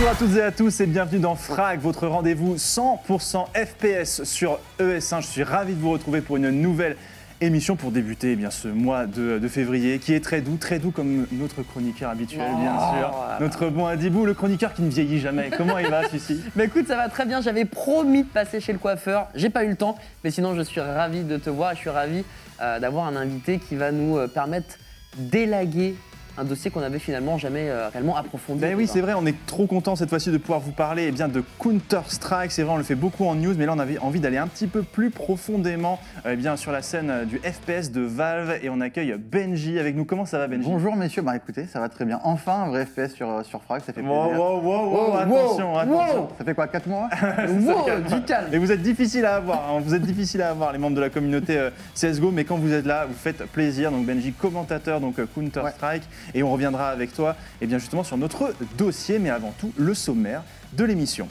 Bonjour à toutes et à tous et bienvenue dans Frag, votre rendez-vous 100% FPS sur ES1. Je suis ravi de vous retrouver pour une nouvelle émission pour débuter eh bien, ce mois de, de février qui est très doux, très doux comme notre chroniqueur habituel, bien Oh, sûr. voilà. Notre bon Adibou, le chroniqueur qui ne vieillit jamais. Comment il va, celui-ci Bah écoute, ça va très bien. J'avais promis de passer chez le coiffeur. J'ai pas eu le temps, mais sinon je suis ravi de te voir. Je suis ravi euh, d'avoir un invité qui va nous euh, permettre d'élaguer un dossier qu'on avait finalement jamais euh, réellement approfondi. Ben oui, c'est vrai, on est trop content cette fois-ci de pouvoir vous parler eh bien, de Counter-Strike. C'est vrai, on le fait beaucoup en news, mais là on avait envie d'aller un petit peu plus profondément eh bien, sur la scène euh, du FPS de Valve et on accueille Benji avec nous. Comment ça va, Benji? Bonjour messieurs, bah écoutez, ça va très bien. Enfin un vrai FPS sur, sur Frag, ça fait plaisir. Wow, wow, wow, wow, Wow, attention, wow, attention. wow. Ça fait quoi, 4 mois Wow, du calme. Et vous êtes difficile à avoir, hein, vous êtes difficile à avoir les membres de la communauté euh, CSGO, mais quand vous êtes là, vous faites plaisir. Donc Benji, commentateur donc euh, Counter-Strike, et on reviendra avec toi, et bien justement sur notre dossier, mais avant tout le sommaire de l'émission.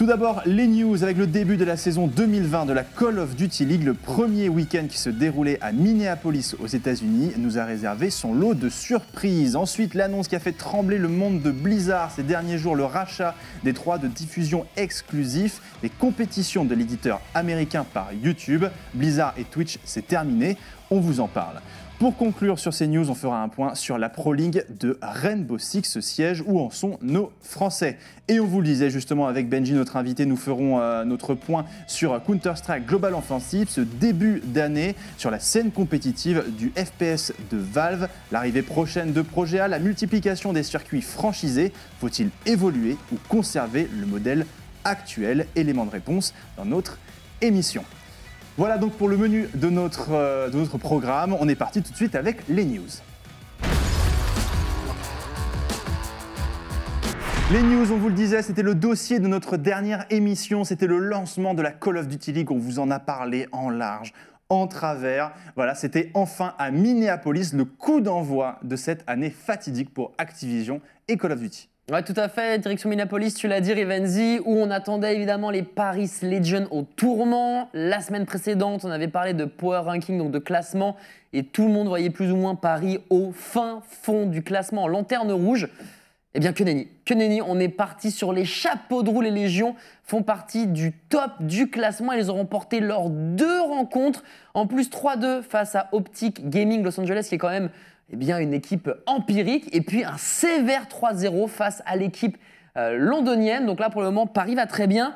Tout d'abord, les news avec le début de la saison 2020 de la Call of Duty League, le premier week-end qui se déroulait à Minneapolis aux États-Unis, nous a réservé son lot de surprises. Ensuite, l'annonce qui a fait trembler le monde de Blizzard ces derniers jours, le rachat des droits de diffusion exclusifs, les compétitions de l'éditeur américain par YouTube. Blizzard et Twitch, c'est terminé, on vous en parle. Pour conclure sur ces news, on fera un point sur la Pro League de Rainbow Six siège où en sont nos Français. Et on vous le disait justement avec Benji, notre invité, nous ferons euh, notre point sur Counter-Strike Global Offensive, ce début d'année, sur la scène compétitive du FPS de Valve, l'arrivée prochaine de Projet A, la multiplication des circuits franchisés. Faut-il évoluer ou conserver le modèle actuel? Élément de réponse dans notre émission. Voilà donc pour le menu de notre, euh, de notre programme. On est parti tout de suite avec les news. Les news, on vous le disait, c'était le dossier de notre dernière émission. C'était le lancement de la Call of Duty League. On vous en a parlé en large, en travers. Voilà, c'était enfin à Minneapolis le coup d'envoi de cette année fatidique pour Activision et Call of Duty. Ouais, tout à fait. Direction Minneapolis, tu l'as dit, Rivenzi, où on attendait évidemment les Paris Legion au tourment. La semaine précédente, on avait parlé de power ranking, donc de classement, et tout le monde voyait plus ou moins Paris au fin fond du classement, en lanterne rouge. Eh bien, que nenni. Que nenni, on est parti sur les chapeaux de roue. Les Légions font partie du top du classement. Ils ont remporté leurs deux rencontres. En plus, 3-2 face à Optic Gaming Los Angeles, qui est quand même eh une équipe empirique. Et puis, un sévère 3-0 face à l'équipe euh, londonienne. Donc là, pour le moment, Paris va très bien.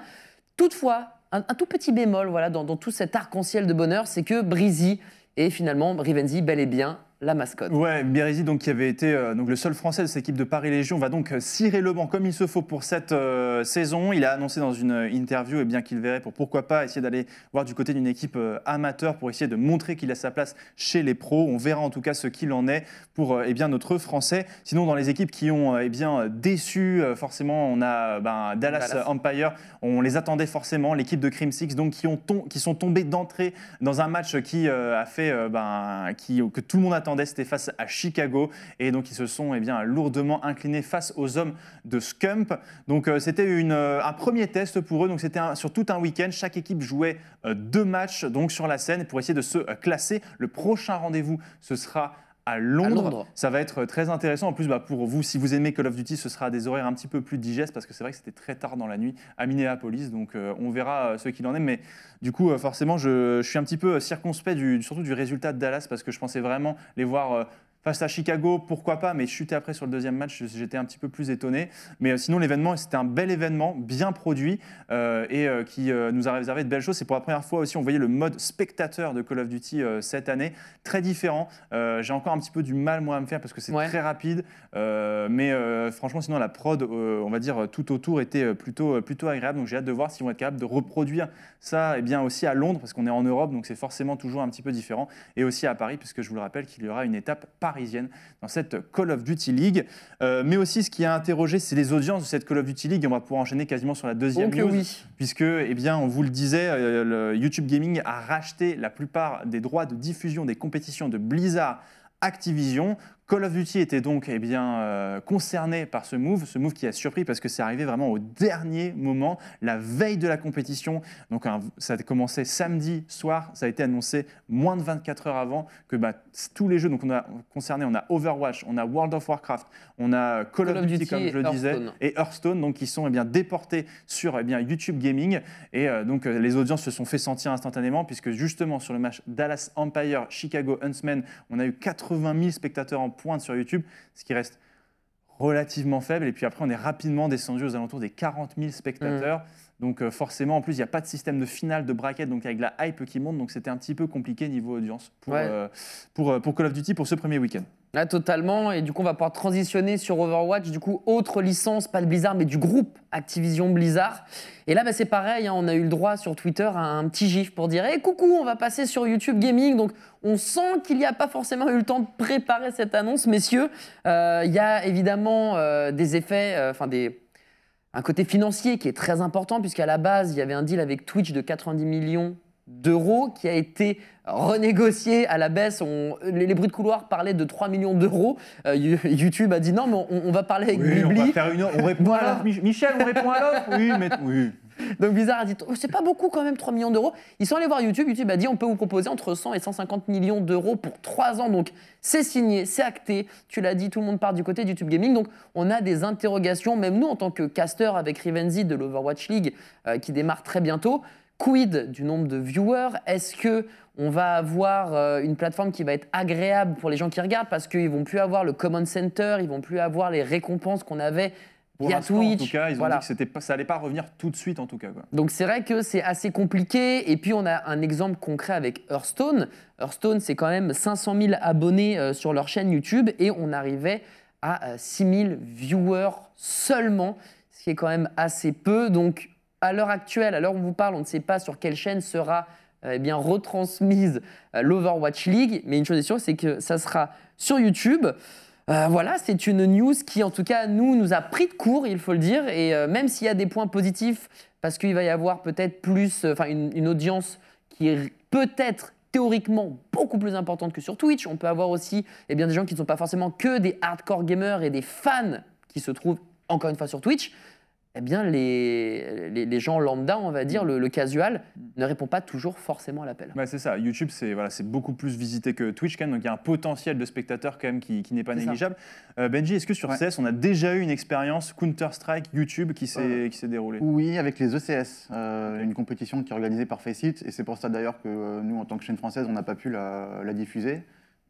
Toutefois, un, tout petit bémol voilà, dans, tout cet arc-en-ciel de bonheur, c'est que Breezy est finalement, Rivenzi, bel et bien la mascotte. Ouais, Bérézy, donc qui avait été euh, donc le seul Français de cette équipe de Paris Légion, va donc euh, cirer le banc comme il se faut pour cette euh, saison. Il a annoncé dans une interview et bien qu'il verrait pour pourquoi pas essayer d'aller voir du côté d'une équipe euh, amateur pour essayer de montrer qu'il a sa place chez les pros. On verra en tout cas ce qu'il en est pour eh bien notre Français. Sinon, dans les équipes qui ont eh bien déçu, forcément, on a ben, Dallas, Dallas. Empire. On les attendait forcément, l'équipe de Crim Six, donc qui ont qui sont tombés d'entrée dans un match qui a fait ben, qui, que tout le monde attendait, c'était face à Chicago, et donc ils se sont eh lourdement inclinés face aux hommes de Scump. Donc euh, c'était euh, un premier test pour eux, donc c'était sur tout un week-end, chaque équipe jouait euh, deux matchs donc sur la scène pour essayer de se classer. Le prochain rendez-vous, ce sera à Londres. Londres. Ça va être très intéressant. En plus, bah, pour vous, si vous aimez Call of Duty, ce sera à des horaires un petit peu plus digestes parce que c'est vrai que c'était très tard dans la nuit à Minneapolis. Donc, euh, on verra euh, ce qu'il en est. Mais du coup, euh, forcément, je, je suis un petit peu circonspect, du, surtout du résultat de Dallas parce que je pensais vraiment les voir. Face à Chicago, pourquoi pas, mais chuter après sur le deuxième match, j'étais un petit peu plus étonné. Mais euh, sinon, l'événement, c'était un bel événement, bien produit, euh, et euh, qui euh, nous a réservé de belles choses. C'est pour la première fois aussi, on voyait le mode spectateur de Call of Duty cette année, très différent. J'ai encore un petit peu du mal, moi, à me faire, parce que c'est Ouais. très rapide. Mais franchement, sinon, la prod, on va dire, tout autour était plutôt, plutôt agréable. Donc j'ai hâte de voir s'ils vont être capables de reproduire ça eh bien, aussi à Londres, parce qu'on est en Europe, donc c'est forcément toujours un petit peu différent. Et aussi à Paris, puisque je vous le rappelle qu'il y aura une étape parisienne dans cette Call of Duty League. Euh, mais aussi, ce qui a interrogé, c'est les audiences de cette Call of Duty League. Et on va pouvoir enchaîner quasiment sur la deuxième news oui. puisque, eh bien, on vous le disait, euh, le YouTube Gaming a racheté la plupart des droits de diffusion des compétitions de Blizzard Activision. Call of Duty était donc eh bien, euh, concerné par ce move, ce move qui a surpris parce que c'est arrivé vraiment au dernier moment, la veille de la compétition. Donc un- ça a commencé samedi soir, ça a été annoncé moins de 24 heures avant que bah, tous les jeux donc on a concerné, on a Overwatch, on a World of Warcraft, on a Call, of, Duty, comme je le disais Hearthstone. et Hearthstone donc qui sont eh bien déportés sur eh bien YouTube Gaming et euh, donc euh, les audiences se sont fait sentir instantanément puisque justement sur le match Dallas Empire Chicago Huntsmen on a eu 80 000 spectateurs en pointe sur YouTube ce qui reste relativement faible et puis après on est rapidement descendu aux alentours des 40 000 spectateurs donc euh, forcément en plus il n'y a pas de système de finale de bracket donc avec la hype qui monte donc c'était un petit peu compliqué niveau audience pour, Ouais. euh, pour, euh, pour Call of Duty pour ce premier week-end. Là, totalement. Et du coup, on va pouvoir transitionner sur Overwatch. Du coup, autre licence, pas de Blizzard, mais du groupe Activision Blizzard. Et là, bah, c'est pareil. hein, on a eu le droit sur Twitter à un petit gif pour dire hey, coucou, on va passer sur YouTube Gaming. Donc, on sent qu'il n'y a pas forcément eu le temps de préparer cette annonce, messieurs. Euh, Il y a évidemment euh, des effets, euh, enfin des. Un côté financier qui est très important, puisqu'à la base, il y avait un deal avec Twitch de 90 millions d'euros qui a été renégocié à la baisse. On- les, les bruits de couloir parlaient de 3 millions d'euros. Euh, You- YouTube a dit non, mais on, on va parler avec Oui, on va faire une on répond Voilà. à l'offre. Michel, on répond à l'offre Oui, mais oui. Donc Blizzard a dit Oh, c'est pas beaucoup quand même 3 millions d'euros. Ils sont allés voir YouTube. YouTube a dit on peut vous proposer entre 100 et 150 millions d'euros pour 3 ans. Donc c'est signé, c'est acté. Tu l'as dit, tout le monde part du côté de YouTube Gaming. Donc on a des interrogations, même nous en tant que caster avec Rivenzi de l'Overwatch League euh, qui démarre très bientôt. Quid du nombre de viewers? Est-ce que on va avoir euh, une plateforme qui va être agréable pour les gens qui regardent parce qu'ils vont plus avoir le command center, ils vont plus avoir les récompenses qu'on avait Pour via Twitch. En tout cas, ils ont Voilà. dit que ça allait pas revenir tout de suite, en tout cas. Quoi. Donc c'est vrai que c'est assez compliqué. Et puis on a un exemple concret avec Hearthstone. Hearthstone, c'est quand même 500 000 abonnés euh, sur leur chaîne YouTube et on arrivait à euh, 6 000 viewers seulement, ce qui est quand même assez peu. Donc à l'heure actuelle, à l'heure où on vous parle, on ne sait pas sur quelle chaîne sera eh retransmise euh, l'Overwatch League, mais une chose est sûre, c'est que ça sera sur YouTube. Euh, voilà, c'est une news qui, en tout cas, nous, nous a pris de court, il faut le dire. Et euh, même s'il y a des points positifs, parce qu'il va y avoir peut-être plus, enfin, une, audience qui est peut-être théoriquement beaucoup plus importante que sur Twitch. On peut avoir aussi eh des gens qui ne sont pas forcément que des hardcore gamers et des fans qui se trouvent encore une fois sur Twitch. Eh bien, les, les, les gens lambda, on va dire, le, le casual, ne répond pas toujours forcément à l'appel. Ouais, c'est ça. YouTube, c'est voilà, c'est beaucoup plus visité que Twitch, quand même. Donc il y a un potentiel de spectateurs quand même qui, qui n'est pas négligeable. Euh, Benji, est-ce que sur Ouais. CS, on a déjà eu une expérience Counter-Strike YouTube qui s'est Euh, qui s'est déroulée? Oui, avec les ECS, euh, une compétition qui est organisée par Faceit, et c'est pour ça d'ailleurs que euh, nous, en tant que chaîne française, on n'a pas pu la, la diffuser,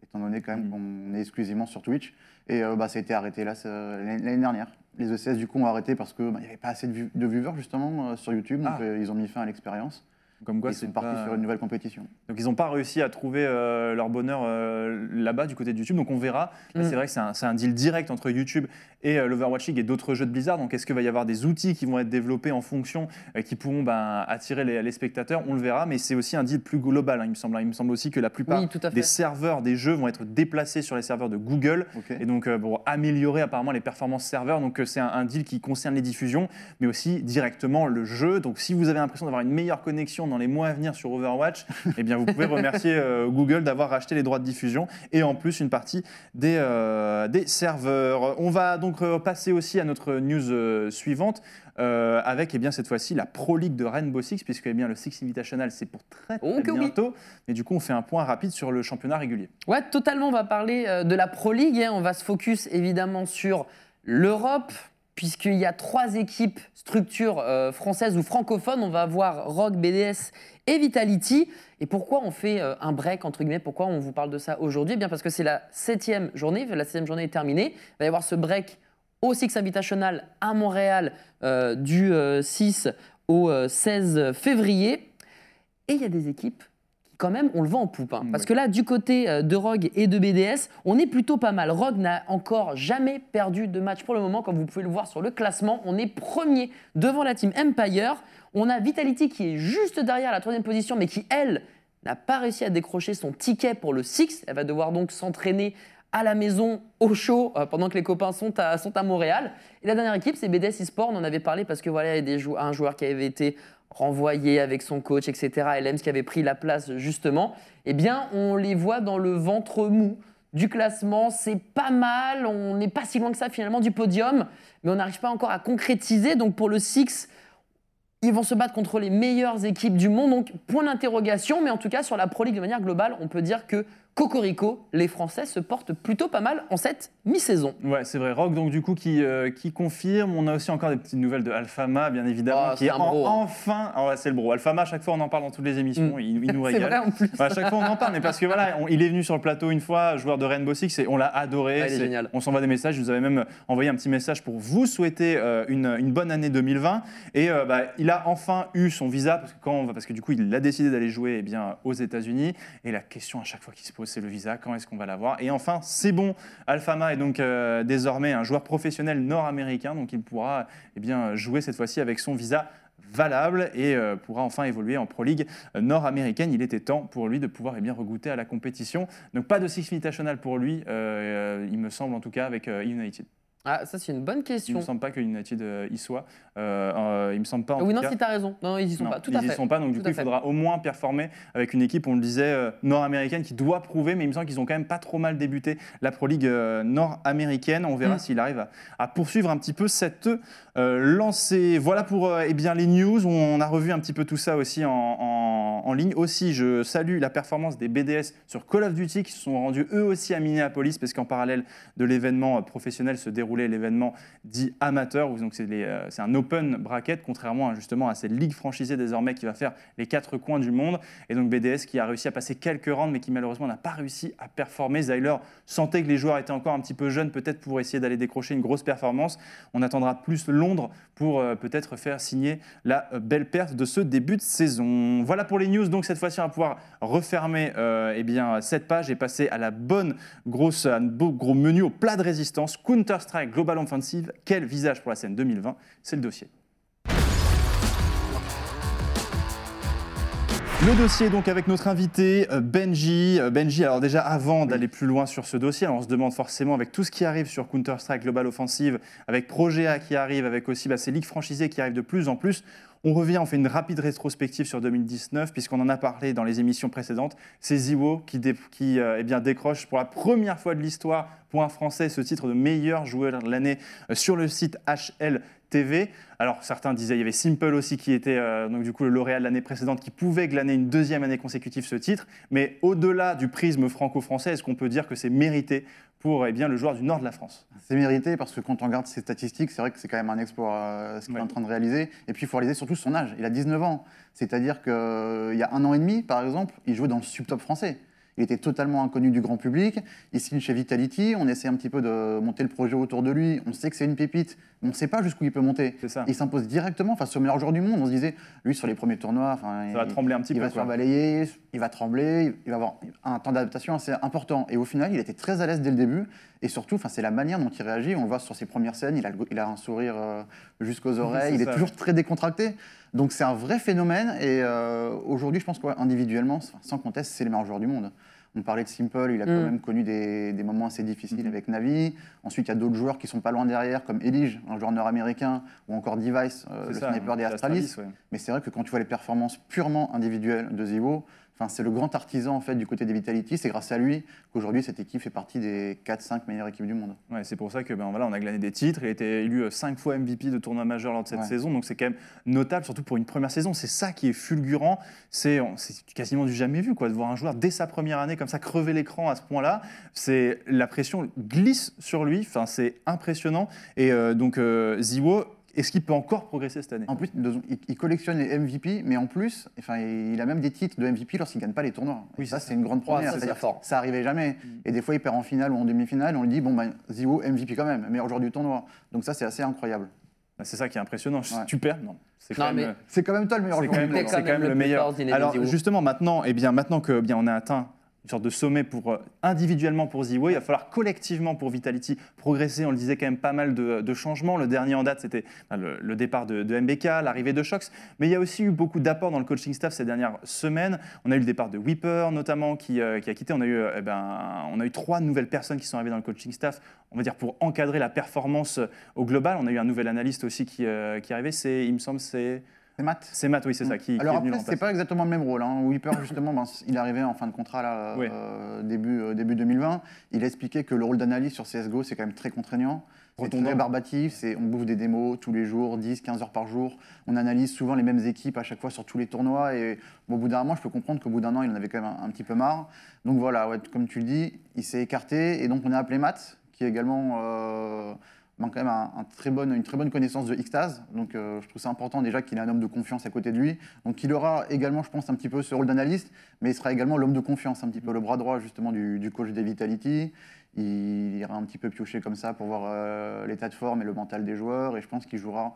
étant donné quand même Mm. qu'on est exclusivement sur Twitch. Et euh, bah, ça a été arrêté l'année dernière. Les ECS, du coup, ont arrêté parce qu'il n'y avait pas assez de viewers, justement, euh, sur YouTube, donc Ah. euh, ils ont mis fin à l'expérience. Comme quoi, c'est c'est parti pas- sur une nouvelle compétition. Donc ils n'ont pas réussi à trouver euh, leur bonheur euh, là-bas du côté de YouTube. Donc on verra. Mm. C'est vrai que c'est un, deal direct entre YouTube et euh, l'Overwatch League et d'autres jeux de Blizzard. Donc est-ce qu'il va y avoir des outils qui vont être développés en fonction, euh, qui pourront ben, attirer les, les spectateurs? On le verra. Mais c'est aussi un deal plus global, hein, il me semble. Il me semble aussi que la plupart Oui, des serveurs des jeux vont être déplacés sur les serveurs de Google. Et donc, pour améliorer apparemment les performances serveurs. Donc, c'est un, un deal qui concerne les diffusions, mais aussi directement le jeu. Donc, si vous avez l'impression d'avoir une meilleure connexion dans les mois à venir sur Overwatch, eh bien, vous pouvez remercier euh, Google d'avoir racheté les droits de diffusion et en plus une partie des, euh, des serveurs. On va donc euh, passer aussi à notre news suivante. euh, avec eh bien, cette fois-ci la Pro League de Rainbow Six, puisque eh bien, le Six Invitational c'est pour très, très Oh que oui. bientôt. Et du coup, on fait un point rapide sur le championnat régulier. Ouais, totalement. On va parler de la Pro League. hein. On va se focus évidemment sur l'Europe, puisqu'il y a trois équipes structures euh, françaises ou francophones. On va avoir Rogue, BDS et Vitality. Et pourquoi on fait euh, un break, entre guillemets? Pourquoi on vous parle de ça aujourd'hui? Eh bien parce que c'est la septième journée. La septième journée est terminée. Il va y avoir ce break au Six Invitational à Montréal euh, du euh, 6 au euh, 16 février. Et il y a des équipes qui, quand même, on le vend en poupe. hein. Parce que là, du côté euh, de Rogue et de BDS, on est plutôt pas mal. Rogue n'a encore jamais perdu de match pour le moment, comme vous pouvez le voir sur le classement. On est premier devant la team Empire. On a Vitality qui est juste derrière la troisième position, mais qui, elle, n'a pas réussi à décrocher son ticket pour le Six. Elle va devoir donc s'entraîner à la maison, au chaud, euh, pendant que les copains sont à, sont à Montréal. Et la dernière équipe, c'est BDS eSport. On en avait parlé parce que voilà, il y a des jou- un joueur qui avait été renvoyé avec son coach, etc. Et Lems qui avait pris la place justement. Eh bien, on les voit dans le ventre mou du classement. C'est pas mal, on n'est pas si loin que ça finalement du podium, mais on n'arrive pas encore à concrétiser. Donc pour le Six, ils vont se battre contre les meilleures équipes du monde. Donc point d'interrogation, mais en tout cas sur la Pro League de manière globale, on peut dire que Cocorico, les Français se portent plutôt pas mal en cette mi-saison. Ouais, c'est vrai. Rock, donc du coup, qui, euh, qui confirme. On a aussi encore des petites nouvelles de Alphama, bien évidemment, Ah, qui est un en- bro, hein. enfin. Ah ouais, c'est le bro. Alphama, à chaque fois, on en parle dans toutes les émissions. Mm. Il, il nous C'est régale. vrai en plus. Ouais, à chaque fois, on en parle, mais parce que voilà, on- il est venu sur le plateau une fois, joueur de Rainbow Six, et on l'a adoré. Ouais, il est C'est- génial. On s'envoie des messages. Je vous avais même envoyé un petit message pour vous souhaiter euh, une, une bonne année 2020. Et euh, bah, il a enfin eu son visa, parce que, quand on va- parce que du coup, il a décidé d'aller jouer eh bien, aux États-Unis. Et la question à chaque fois qui se pose, c'est le visa. Quand est-ce qu'on va l'avoir Et enfin, c'est bon. Alfama est donc euh, désormais un joueur professionnel nord-américain, donc il pourra eh bien, jouer cette fois-ci avec son visa valable et euh, pourra enfin évoluer en Pro League nord-américaine. Il était temps pour lui de pouvoir eh bien, regoûter à la compétition. Donc pas de Six Invitational pour lui, euh, il me semble en tout cas avec United. Ah, ça c'est une bonne Il ne question. me semble pas que United euh, y soit. Euh, euh, il me semble pas en oui, non, cas. si t'as raison. Non, ils y sont Non, pas. Tout ils à y fait. sont pas, donc du coup il fait. faudra au moins performer avec une équipe, on le disait, euh, nord-américaine qui doit prouver, mais il me semble qu'ils ont quand même pas trop mal débuté la Pro League euh, nord-américaine. On verra Mm. s'il arrive à, à poursuivre un petit peu cette lancée. Voilà pour eh bien, les news, on a revu un petit peu tout ça aussi en, en- en ligne. Aussi, je salue la performance des BDS sur Call of Duty qui se sont rendus eux aussi à Minneapolis, parce qu'en parallèle de l'événement professionnel se déroulait l'événement dit amateur, donc euh, c'est un open bracket, contrairement justement à cette ligue franchisée désormais qui va faire les quatre coins du monde. Et donc BDS qui a réussi à passer quelques rounds, mais qui malheureusement n'a pas réussi à performer. Zyler sentait que les joueurs étaient encore un petit peu jeunes, peut-être pour essayer d'aller décrocher une grosse performance. On attendra plus Londres pour euh, peut-être faire signer la euh, belle perte de ce début de saison. Voilà pour les news. Donc cette fois-ci, on va pouvoir refermer euh, eh bien, cette page et passer à la bonne grosse, à un beau gros menu au plat de résistance. Counter-Strike Global Offensive. Quel visage pour la scène 2020 C'est le dossier. Le dossier donc avec notre invité euh, Benji. Euh, Benji, alors déjà avant d'aller plus loin sur ce dossier, alors on se demande forcément avec tout ce qui arrive sur Counter-Strike Global Offensive, avec Projet A qui arrive, avec aussi bah, ces ligues franchisées qui arrivent de plus en plus, on revient, on fait une rapide rétrospective sur 2019 puisqu'on en a parlé dans les émissions précédentes. C'est Ziwo qui, euh, eh décroche pour la première fois de l'histoire pour un Français ce titre de meilleur joueur de l'année euh, sur le site HL TV. Alors certains disaient il y avait Simple aussi qui était euh, donc du coup le lauréat de l'année précédente qui pouvait glaner une deuxième année consécutive ce titre. Mais au-delà du prisme franco-français, est-ce qu'on peut dire que c'est mérité pour eh bien, le joueur du nord de la France? C'est mérité parce que quand on regarde ses statistiques, c'est vrai que c'est quand même un exploit euh, ce qu'il Ouais. est en train de réaliser. Et puis il faut réaliser surtout son âge. Il a 19 ans. C'est-à-dire qu'il y a un an et demi, par exemple, il jouait dans le subtop français. Il était totalement inconnu du grand public. Il signe chez Vitality. On essaie un petit peu de monter le projet autour de lui. On sait que c'est une pépite, mais on ne sait pas jusqu'où il peut monter. Ça. Il s'impose directement face au meilleur joueur du monde. On se disait, lui, sur les premiers tournois, Ça va il- trembler un petit il peu. va se faire balayer, il va trembler, il va avoir un temps d'adaptation assez important. Et au final, il était très à l'aise dès le début. Et surtout, c'est la manière dont il réagit. On le voit sur ses premières scènes, il a, il un sourire euh, jusqu'aux oreilles, il est ça. toujours très décontracté. Donc c'est un vrai phénomène. Et euh, aujourd'hui, je pense qu'individuellement, sans conteste, c'est le meilleur joueur du monde. On parlait de Simple, il a quand Mm. même connu des, des moments assez difficiles Mhm. avec Navi. Ensuite, il y a d'autres joueurs qui sont pas loin derrière, comme Elige, un joueur nord-américain, ou encore Device, euh, le ça, sniper des Astralis. ouais. Mais c'est vrai que quand tu vois les performances purement individuelles de Zivo, enfin, c'est le grand artisan en fait, du côté des Vitality. C'est grâce à lui qu'aujourd'hui, cette équipe fait partie des 4-5 meilleures équipes du monde. Ouais, c'est pour ça que ben, voilà, on a glané des titres. Il a été élu 5 fois MVP de tournoi majeur lors de cette Ouais. saison. Donc c'est quand même notable, surtout pour une première saison. C'est ça qui est fulgurant. C'est quasiment du jamais vu, quoi, de voir un joueur dès sa première année comme ça crever l'écran à ce point-là. C'est la pression glisse sur lui. Enfin, c'est impressionnant. Et euh, donc euh, Ziwo, est-ce qu'il peut encore progresser cette année En plus, il, collectionne les MVP, mais en plus, enfin, il a même des titres de MVP lorsqu'il ne gagne pas les tournois. Oui, Et ça, c'est c'est une grande première. ça, c'est C'est-à-dire fort. ça arrivait jamais. Et des fois, il perd en finale ou en demi-finale. On lui dit, bon, ben, Zivo, MVP quand même, meilleur joueur du tournoi. Donc ça, c'est assez incroyable. Ben, C'est ça qui est impressionnant. Ouais. Tu perds Non. C'est quand mais- même, C'est quand même toi le meilleur C'est joueur quand du même, monde. quand c'est quand même le meilleur. Alors justement maintenant, eh bien maintenant que eh bien on a atteint une sorte de sommet pour euh, individuellement pour Ziwo, il va falloir collectivement pour Vitality progresser. On le disait quand même pas mal de, changements. Le dernier en date, c'était le, départ de, MBK, l'arrivée de Shox, mais il y a aussi eu beaucoup d'apports dans le coaching staff ces dernières semaines. On a eu le départ de Whipper notamment qui, euh, qui a quitté. On a eu euh, eh ben, on a eu trois nouvelles personnes qui sont arrivées dans le coaching staff. On va dire pour encadrer la performance au global. On a eu un nouvel analyste aussi qui, qui est arrivé. C'est, il me semble, c'est C'est Matt. C'est Matt, oui, c'est ça, qui, qui Alors est venu après, c'est pas exactement le même rôle. Hein. Whipper, justement, ben, il est arrivé en fin de contrat là, Oui. euh, début, euh, début 2020. Il a expliqué que le rôle d'analyse sur CSGO, c'est quand même très contraignant. C'est très barbatif, c'est- on bouffe des démos tous les jours, 10, 15 heures par jour. On analyse souvent les mêmes équipes à chaque fois sur tous les tournois. Et bon, au bout d'un moment, je peux comprendre qu'au bout d'un an, il en avait quand même un, un petit peu marre. Donc voilà, ouais, comme tu le dis, il s'est écarté. Et donc on a appelé Matt, qui est également euh, ben, quand même une très bonne connaissance de Xtase. Donc euh, je trouve ça important déjà qu'il ait un homme de confiance à côté de lui. Donc il aura également, je pense, un petit peu ce rôle d'analyste, mais il sera également l'homme de confiance, un petit peu le bras droit justement du, du coach des Vitality. Il ira un petit peu piocher comme ça pour voir euh, l'état de forme et le mental des joueurs. Et je pense qu'il jouera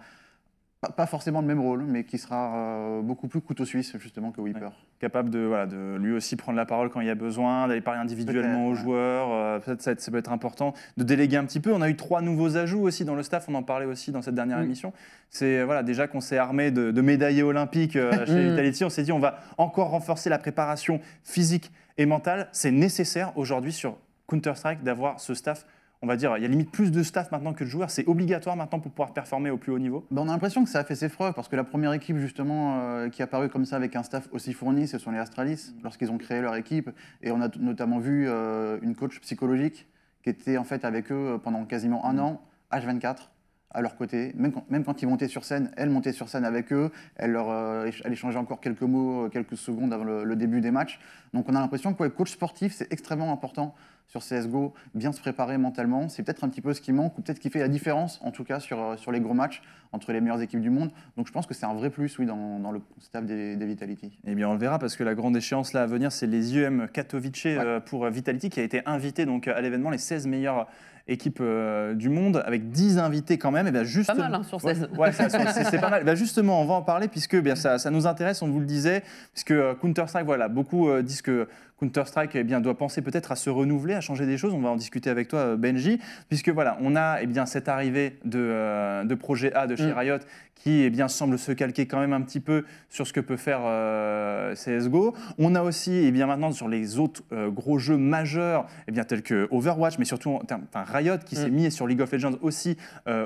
pas, forcément le même rôle, mais qui sera euh, beaucoup plus couteau suisse justement que Whipper. capable de, voilà, de lui aussi prendre la parole quand il y a besoin, d'aller parler individuellement aux ouais. joueurs. euh, Peut-être ça, ça peut être important de déléguer un petit peu. On a eu trois nouveaux ajouts aussi dans le staff, on en parlait aussi dans cette dernière Oui. émission. C'est voilà, déjà qu'on s'est armé de, de médaillés olympiques euh, chez Mm. Vitality, on s'est dit on va encore renforcer la préparation physique et mentale. C'est nécessaire aujourd'hui sur Counter-Strike d'avoir ce staff. On va dire, il y a limite plus de staff maintenant que de joueurs. C'est obligatoire maintenant pour pouvoir performer au plus haut niveau. Ben, on a l'impression que ça a fait ses preuves, parce que la première équipe justement euh, qui est apparue comme ça avec un staff aussi fourni, ce sont les Astralis, lorsqu'ils ont créé leur équipe. Et on a notamment vu euh, une coach psychologique qui était en fait avec eux euh, pendant quasiment un an, H24, à leur côté. Même quand, même quand ils montaient sur scène, elle montait sur scène avec eux, elle, leur, euh, elle échangeait encore quelques mots, quelques secondes avant le, le début des matchs. Donc on a l'impression que ouais, coach sportif, c'est extrêmement important sur CSGO, bien se préparer mentalement. C'est peut-être un petit peu ce qui manque, ou peut-être ce qui fait la différence, en tout cas sur, sur les gros matchs entre les meilleures équipes du monde. Donc je pense que c'est un vrai plus, oui, dans, dans le staff des, des Vitality. Eh bien, on le verra parce que la grande échéance là à venir, c'est les IEM Katowice euh, pour euh, Vitality qui a été invité donc à l'événement les 16 meilleures équipes euh, du monde avec 10 invités quand même. Et bien juste Pas mal hein, sur 16. Ouais, c'est c'est pas mal. Bah, justement, on va en parler puisque bien, ça, ça nous intéresse, on vous le disait, puisque euh, Counter-Strike, voilà, beaucoup euh, disent que Counter-Strike eh bien, doit penser peut-être à se renouveler, à changer des choses. On va en discuter avec toi, euh, Benji, puisque voilà, on a eh bien, cette arrivée de, euh, de projet A de chez Mm. Riot qui eh bien, semble se calquer quand même un petit peu sur ce que peut faire euh, CSGO. On a aussi eh bien, maintenant sur les autres euh, gros jeux majeurs, eh bien, tels que Overwatch, mais surtout enfin, Riot qui Mm. s'est mis sur League of Legends aussi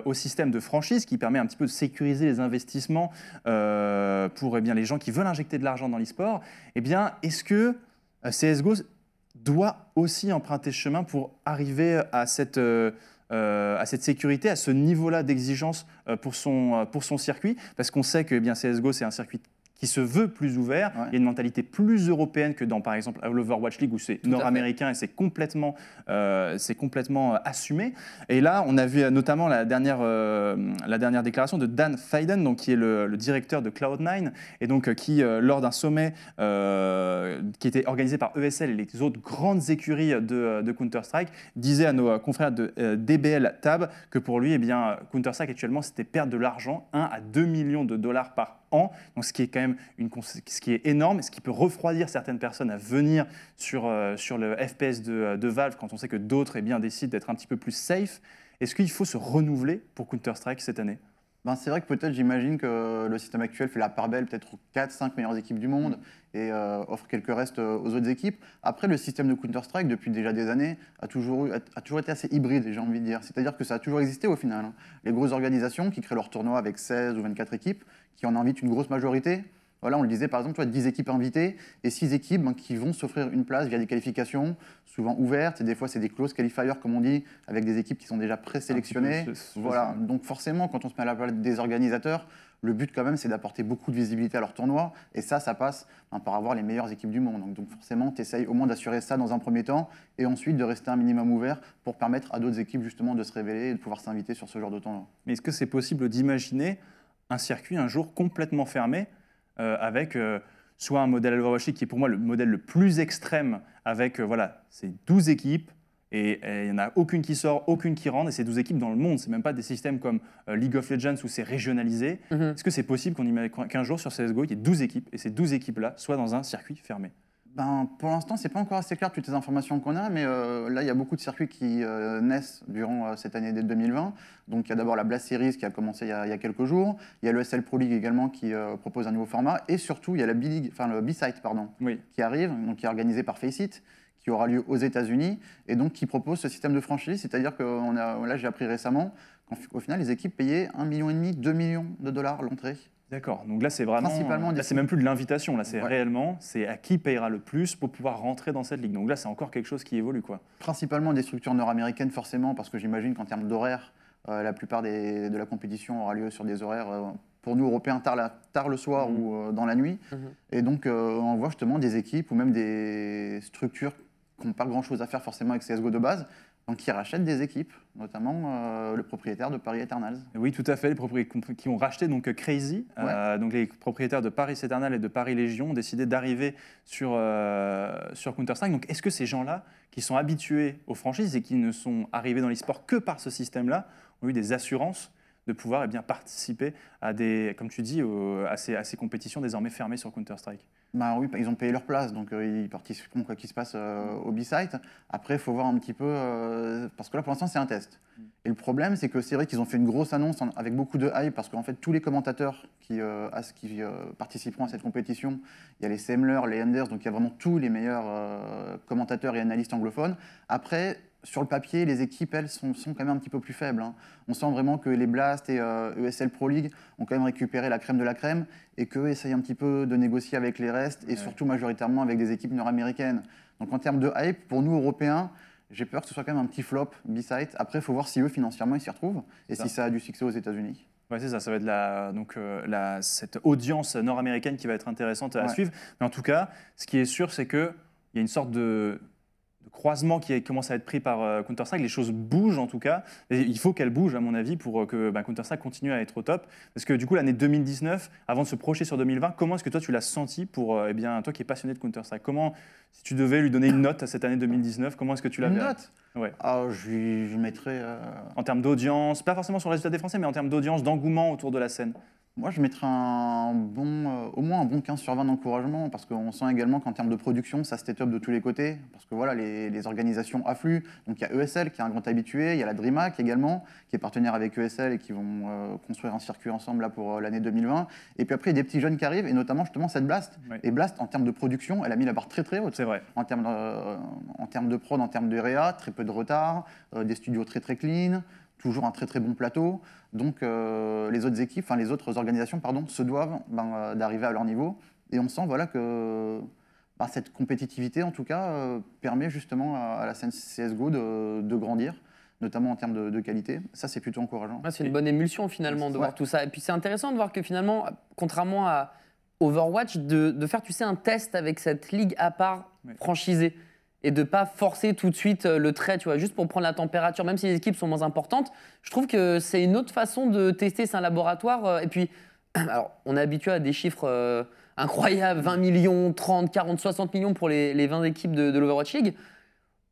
au système de franchise qui permet un petit peu de sécuriser les investissements pour eh bien, les gens qui veulent injecter de l'argent dans l'e-sport. Eh bien, est-ce que CSGO doit aussi emprunter chemin pour arriver à cette, euh, euh, à cette sécurité, à ce niveau-là d'exigence euh, pour, son, euh, pour son circuit Parce qu'on sait que eh bien, CSGO, c'est un circuit qui se veut plus ouvert. Ouais. Il y a une mentalité plus européenne que dans, par exemple, l'Overwatch League où c'est nord-américain et c'est complètement, euh, c'est complètement euh, assumé. Et là, on a vu euh, notamment la dernière, euh, la dernière déclaration de Dan Fayden, donc, qui est le, le directeur de Cloud9, et donc euh, qui, lors d'un sommet qui était organisé par ESL et les autres grandes écuries de, de Counter-Strike, disait à nos confrères de DBL Tab que pour lui, eh bien, Counter-Strike actuellement, c'était perdre de l'argent, 1 à 2 millions de dollars par ce qui est quand même une, ce qui est énorme, ce qui peut refroidir certaines personnes à venir sur, euh, sur le FPS de, de Valve quand on sait que d'autres eh bien, décident d'être un petit peu plus safe. Est-ce qu'il faut se renouveler pour Counter-Strike cette année? Ben, c'est vrai que peut-être, j'imagine que le système actuel fait la part belle peut-être aux 4-5 meilleures équipes du monde et euh, offre quelques restes euh, aux autres équipes. Après, le système de Counter-Strike, depuis déjà des années, a toujours, a toujours été assez hybride, j'ai envie de dire. C'est-à-dire que ça a toujours existé au final. hein. Les grosses organisations qui créent leurs tournois avec 16 ou 24 équipes, qui en invitent une grosse majorité. Voilà, on le disait par exemple, tu vois, 10 équipes invitées et 6 équipes ben, qui vont s'offrir une place via des qualifications, souvent ouvertes, et des fois c'est des close qualifiers, comme on dit, avec des équipes qui sont déjà présélectionnées. C'est Voilà, donc forcément, quand on se met à la place des organisateurs, le but quand même, c'est d'apporter beaucoup de visibilité à leur tournoi, et ça, ça passe ben, par avoir les meilleures équipes du monde. Donc, donc forcément, tu essayes au moins d'assurer ça dans un premier temps, et ensuite de rester un minimum ouvert pour permettre à d'autres équipes justement de se révéler et de pouvoir s'inviter sur ce genre de tournoi. Mais est-ce que c'est possible d'imaginer un circuit un jour complètement fermé euh, avec euh, soit un modèle Overwatch League qui est pour moi le modèle le plus extrême avec euh, voilà, ces 12 équipes et il n'y en a aucune qui sort, aucune qui rentre et ces 12 équipes dans le monde. C'est même pas des systèmes comme League of Legends où c'est régionalisé. Mhm. Est-ce que c'est possible qu'on qu'un jour sur CSGO, il y ait 12 équipes et ces 12 équipes-là soient dans un circuit fermé? Ben, pour l'instant, c'est pas encore assez clair toutes les informations qu'on a, mais euh, là, il y a beaucoup de circuits qui euh, naissent durant euh, cette année de 2020. Donc, il y a d'abord la Blast Series qui a commencé il y a, il y a quelques jours. Il y a le SL Pro League également qui propose un nouveau format. Et surtout, il y a la B-League, enfin le B-Site, pardon, Oui. qui arrive, donc qui est organisé par Faceit, qui aura lieu aux États-Unis, et donc qui propose ce système de franchise. C'est-à-dire que on a, là, j'ai appris récemment qu'au final, les équipes payaient 1,5 million, 2 millions de dollars l'entrée. D'accord. Donc là, c'est vraiment. Principalement Là, c'est même plus de l'invitation. Là, c'est Ouais. réellement, c'est à qui payera le plus pour pouvoir rentrer dans cette ligue. Donc là, c'est encore quelque chose qui évolue, quoi. Principalement des structures nord-américaines, forcément, parce que j'imagine qu'en termes d'horaire, euh, la plupart des- de la compétition aura lieu sur des horaires, euh, pour nous, Européens, tard, la- tard le soir Mhm. ou euh, dans la nuit. Mhm. Et donc, euh, on voit justement des équipes ou même des structures qui n'ont pas grand-chose à faire forcément avec CSGO de base, donc qui rachètent des équipes, notamment euh, le propriétaire de Paris Eternals. Oui, tout à fait. Les propriétaires qui ont racheté donc Crazy, euh, donc les propriétaires de Paris Eternal et de Paris Légion, ont décidé d'arriver sur, euh, sur Counter-Strike. Donc, est-ce que ces gens-là, qui sont habitués aux franchises et qui ne sont arrivés dans l'e-sport que par ce système-là, ont eu des assurances de pouvoir eh bien, participer à des, comme tu dis, au- à, ces, à ces compétitions désormais fermées sur Counter-Strike? Bah oui, ils ont payé leur place, donc euh, ils participeront quoi qu'il se passe euh, au B-Site. Après, il faut voir un petit peu, euh, parce que là, pour l'instant, c'est un test. Et le problème, c'est que c'est vrai qu'ils ont fait une grosse annonce avec beaucoup de hype, parce qu'en fait, tous les commentateurs qui, euh, qui participeront à cette compétition, il y a les Semler, les Enders, donc il y a vraiment tous les meilleurs commentateurs et analystes anglophones. Après, sur le papier, les équipes, elles, sont, sont quand même un petit peu plus faibles. hein. On sent vraiment que les Blast et euh, ESL Pro League ont quand même récupéré la crème de la crème et qu'eux essayent un petit peu de négocier avec les restes et Ouais. surtout majoritairement avec des équipes nord-américaines. Donc en termes de hype, pour nous, Européens, j'ai peur que ce soit quand même un petit flop, B-side. Après, il faut voir si eux, financièrement, ils s'y retrouvent et Ça. si ça a du succès aux États-Unis. Ouais, c'est ça, ça va être la, donc, euh, la, cette audience nord-américaine qui va être intéressante à Ouais. suivre. Mais en tout cas, ce qui est sûr, c'est qu'il y a une sorte de, de croisement qui commence à être pris par euh, Counter-Strike. Les choses bougent en tout cas. Et il faut qu'elles bougent, à mon avis, pour euh, que bah, Counter-Strike continue à être au top. Parce que du coup, l'année 2019, avant de se projeter sur 2020, comment est-ce que toi tu l'as senti pour, euh, eh bien, toi qui es passionné de Counter-Strike? Comment, si tu devais lui donner une note à cette année 2019, comment est-ce que tu l'as Une note? Ouais. ah, Je mettrais... euh, En termes d'audience, pas forcément sur le résultat des Français, mais en termes d'audience, d'engouement autour de la scène. Moi, je mettrais un bon, euh, au moins un bon 15 sur 20 d'encouragement, parce qu'on sent également qu'en termes de production, ça se up de tous les côtés, parce que voilà, les, les organisations affluent. Donc il y a ESL qui est un grand habitué, il y a la DreamHack également, qui est partenaire avec ESL et qui vont euh, construire un circuit ensemble là pour euh, l'année 2020. Et puis après, il y a des petits jeunes qui arrivent, et notamment justement cette Blast. Et Blast, en termes de production, elle a mis la barre très très haute. C'est vrai. En termes, de, en termes de prod, en termes de réa, très peu de retard, des studios très très clean, toujours un très très bon plateau. Donc euh, les autres équipes, enfin les autres organisations, pardon, se doivent ben, euh, d'arriver à leur niveau. Et on sent voilà que ben, cette compétitivité, en tout cas, euh, permet justement à, à la scène CS:GO de, de grandir, notamment en termes de, de qualité. Ça, c'est plutôt encourageant. Ouais, c'est une bonne émulsion finalement de Ouais. voir tout ça. Et puis c'est intéressant de voir que finalement, contrairement à Overwatch, de, de faire tu sais un test avec cette ligue à part franchisée et de pas forcer tout de suite euh, le trait, tu vois, juste pour prendre la température, même si les équipes sont moins importantes. Je trouve que c'est une autre façon de tester, c'est un laboratoire. euh, Et puis, alors, on est habitué à des chiffres euh, incroyables, 20 millions, 30, 40, 60 millions pour les, les 20 équipes de, de l'Overwatch League.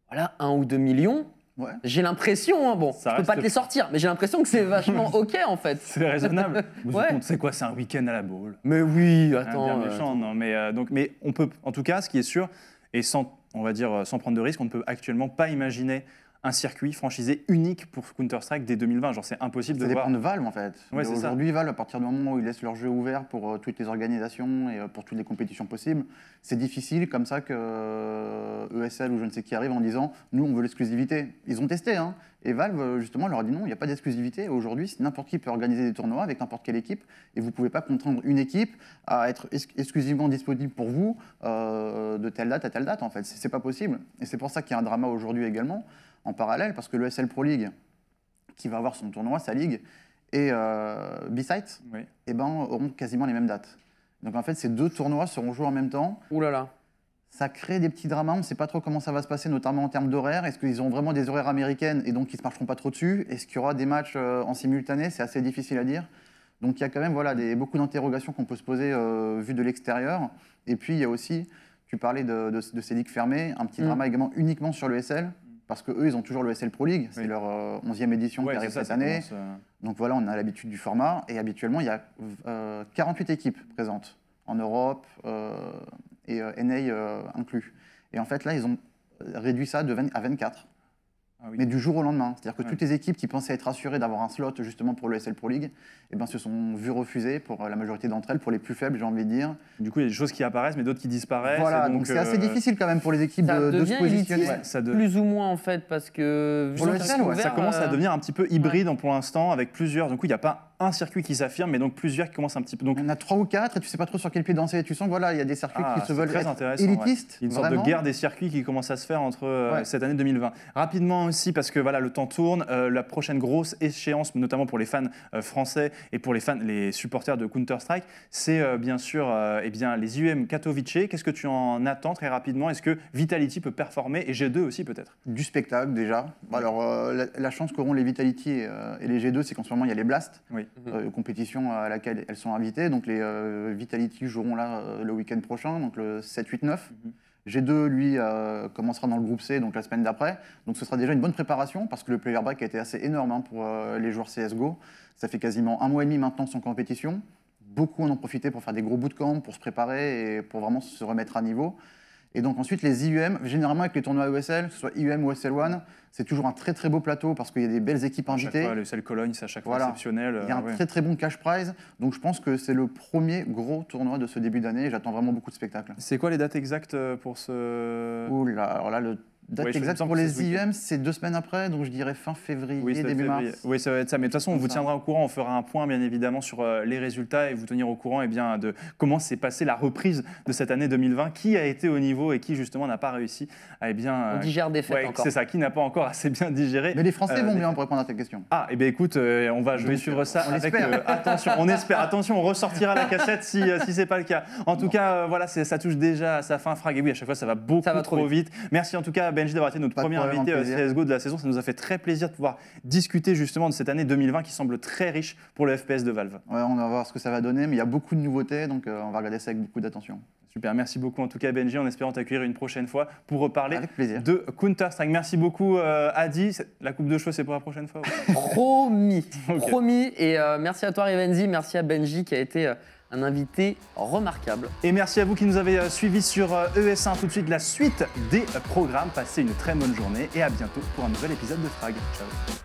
Voilà, 1 ou 2 millions. Ouais. J'ai l'impression, hein, bon, Ça je peux pas te les sortir, mais j'ai l'impression que c'est vachement ok en fait. C'est raisonnable. Vous Ouais. c'est quoi C'est un week-end à la boule? Mais oui, Ah, attends. bien euh, méchant, non, mais, euh, donc, mais on peut, en tout cas, ce qui est sûr, et sans, on va dire, euh, sans prendre de risque, on ne peut actuellement pas imaginer un circuit franchisé unique pour Counter-Strike dès 2020. Genre, c'est impossible Ça de voir. dépend de Valve en fait. Ouais, c'est ça. Aujourd'hui, Valve, à partir du moment où ils laissent leur jeu ouvert pour euh, toutes les organisations et euh, pour toutes les compétitions possibles, c'est difficile comme ça que euh, ESL ou je ne sais qui arrive en disant nous on veut l'exclusivité. Ils ont testé hein. Et Valve justement leur a dit non, il n'y a pas d'exclusivité. Aujourd'hui, n'importe qui peut organiser des tournois avec n'importe quelle équipe et vous ne pouvez pas contraindre une équipe à être ex- exclusivement disponible pour vous de telle date à telle date en fait. C'est pas possible. Et c'est pour ça qu'il y a un drama aujourd'hui également en parallèle parce que le ESL Pro League qui va avoir son tournoi, sa ligue, et euh, B-Site, Oui. eh ben, auront quasiment les mêmes dates. Donc en fait, ces deux tournois seront joués en même temps. Ouh là là. Ça crée des petits dramas, on ne sait pas trop comment ça va se passer, notamment en termes d'horaire. Est-ce qu'ils ont vraiment des horaires américaines et donc ils ne se marcheront pas trop dessus? Est-ce qu'il y aura des matchs euh, en simultané? C'est assez difficile à dire. Donc il y a quand même voilà, des, beaucoup d'interrogations qu'on peut se poser euh, vu de l'extérieur. Et puis il y a aussi, tu parlais de, de- de ces ligues fermées, un petit Mm. drama également uniquement sur le SL. Parce qu'eux, ils ont toujours le SL Pro League, c'est Oui. leur euh, 11e édition Ouais, qui arrive ça, cette année. commence, euh, Donc voilà, on a l'habitude du format. Et habituellement, il y a euh, 48 équipes présentes en Europe euh, et euh, NA inclus. Et en fait, là, ils ont réduit ça de 20 à 24, ah oui. mais du jour au lendemain. C'est-à-dire que Ouais. toutes les équipes qui pensaient être assurées d'avoir un slot justement pour le SL Pro League, eh ben, se sont vues refuser pour euh, la majorité d'entre elles, pour les plus faibles, j'ai envie de dire. Du coup, il y a des choses qui apparaissent, mais d'autres qui disparaissent. voilà, donc c'est euh, assez difficile quand même pour les équipes Ça de, se positionner. Ouais, ça de- Plus ou moins en fait, parce que. vu Pour le SL, ouvert, Ça commence à euh, devenir un petit peu hybride en- pour l'instant avec plusieurs. Du coup, il n'y a pas un circuit qui s'affirme, mais donc plusieurs qui commencent un petit peu. Donc, Il y en a trois ou quatre et tu sais pas trop sur quel pied danser. Tu sens voilà, il y a des circuits Ah, qui se veulent très être intéressant, ouais. élitistes. une sorte vraiment. de guerre des circuits qui commence à se faire entre euh, Ouais. cette année 2020. Rapidement aussi, parce que voilà, le temps tourne, euh, la prochaine grosse échéance, notamment pour les fans euh, français et pour les fans, les supporters de Counter-Strike, c'est bien sûr eh bien, les IUM Katowice. Qu'est-ce que tu en attends très rapidement? Est-ce que Vitality peut performer? Et G2 aussi peut-être Du spectacle déjà. Alors la, la chance qu'auront les Vitality et, et les G2, c'est qu'en ce moment il y a les Blast, Oui. Euh, compétition à laquelle elles sont invitées. Donc les euh, Vitality joueront là euh, le week-end prochain, donc le 7, 8, 9. Mhm. G2, lui, euh, commencera dans le groupe C, donc la semaine d'après. Donc ce sera déjà une bonne préparation, parce que le player break a été assez énorme hein, pour euh, les joueurs CSGO. Ça fait quasiment un mois et demi maintenant sans compétition. Beaucoup en ont profité pour faire des gros bootcamps, pour se préparer et pour vraiment se remettre à niveau. Et donc ensuite, les IUM, généralement avec les tournois ESL, que ce soit IUM ou SL1, c'est toujours un très très beau plateau parce qu'il y a des belles équipes invitées. fois, le Cell Cologne, c'est à chaque fois Voilà. exceptionnel. Il y a un euh, ouais. très très bon cash prize. Donc je pense que c'est le premier gros tournoi de ce début d'année. J'attends vraiment beaucoup de spectacles. C'est quoi les dates exactes euh, pour ce. Ouh là, alors là, le date Ouais, exacte pour les. IUM, c'est deux semaines après, donc je dirais fin février, Oui, début février. mars. Oui, ça va être ça. Mais de toute façon, on vous tiendra au courant. On fera un point, bien évidemment, sur euh, les résultats et vous tenir au courant eh bien, de comment s'est passée la reprise de cette année 2020. Qui a été au niveau et qui, justement, n'a pas réussi à. Eh bien, On euh, digère des fêtes ouais, encore. c'est ça, qui n'a pas encore assez bien digéré. Mais les Français Euh, vont les- bien pour répondre à ta question. Ah, et bien écoute, euh, on va, je vais suivre ça on avec euh, attention. On espère, attention, on ressortira la cassette si, euh, si c'est pas le cas. En tout cas, euh, voilà, ça touche déjà à sa fin, Frag. Et oui, à chaque fois, ça va beaucoup Ça va trop trop vite. Merci en tout cas, Benji, d'avoir été notre premier problème, invité un euh. CSGO de la saison. Ça nous a fait très plaisir de pouvoir discuter justement de cette année 2020 qui semble très riche pour le FPS de Valve. Ouais, on va voir ce que ça va donner, mais il y a beaucoup de nouveautés, donc euh, on va regarder ça avec beaucoup d'attention. Super, merci beaucoup en tout cas, Benji, en espérant t'accueillir une prochaine fois pour reparler de Counter-Strike. Merci beaucoup, euh, Adi. La coupe de cheveux, c'est pour la prochaine fois Promis, promis. Et euh, merci à toi, Rivenzi, merci à Benji qui a été euh, un invité remarquable. Et merci à vous qui nous avez euh, suivis sur euh, ES1. Tout de suite, la suite des programmes. Passez une très bonne journée et à bientôt pour un nouvel épisode de Frag. Ciao.